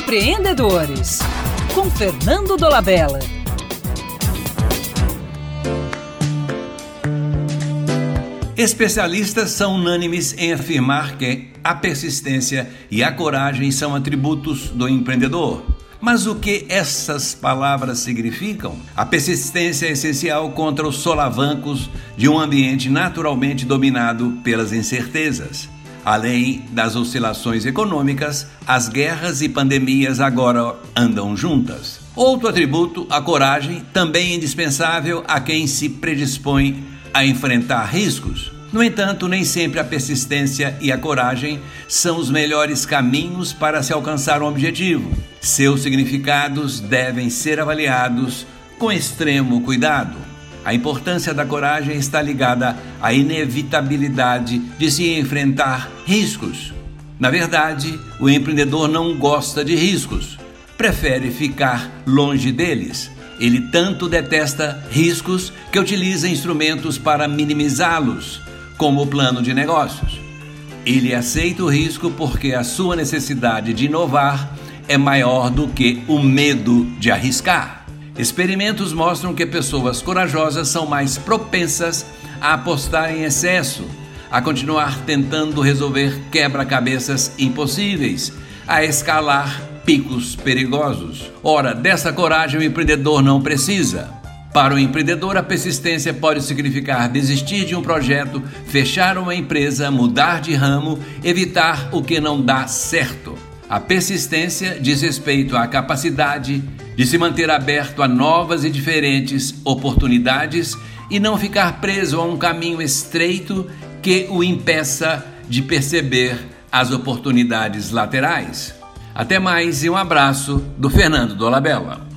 Empreendedores, com Fernando Dolabella. Especialistas são unânimes em afirmar que a persistência e a coragem são atributos do empreendedor. Mas o que essas palavras significam? A persistência é essencial contra os solavancos de um ambiente naturalmente dominado pelas incertezas. Além das oscilações econômicas, as guerras e pandemias agora andam juntas. Outro atributo, a coragem, também indispensável a quem se predispõe a enfrentar riscos. No entanto, nem sempre a persistência e a coragem são os melhores caminhos para se alcançar um objetivo. Seus significados devem ser avaliados com extremo cuidado. A importância da coragem está ligada à inevitabilidade de se enfrentar riscos. Na verdade, o empreendedor não gosta de riscos, prefere ficar longe deles. Ele tanto detesta riscos que utiliza instrumentos para minimizá-los, como o plano de negócios. Ele aceita o risco porque a sua necessidade de inovar é maior do que o medo de arriscar. Experimentos mostram que pessoas corajosas são mais propensas a apostar em excesso, a continuar tentando resolver quebra-cabeças impossíveis, a escalar picos perigosos. Ora, dessa coragem o empreendedor não precisa. Para o empreendedor, a persistência pode significar desistir de um projeto, fechar uma empresa, mudar de ramo, evitar o que não dá certo. A persistência diz respeito à capacidade de se manter aberto a novas e diferentes oportunidades e não ficar preso a um caminho estreito que o impeça de perceber as oportunidades laterais. Até mais e um abraço do Fernando Dolabella.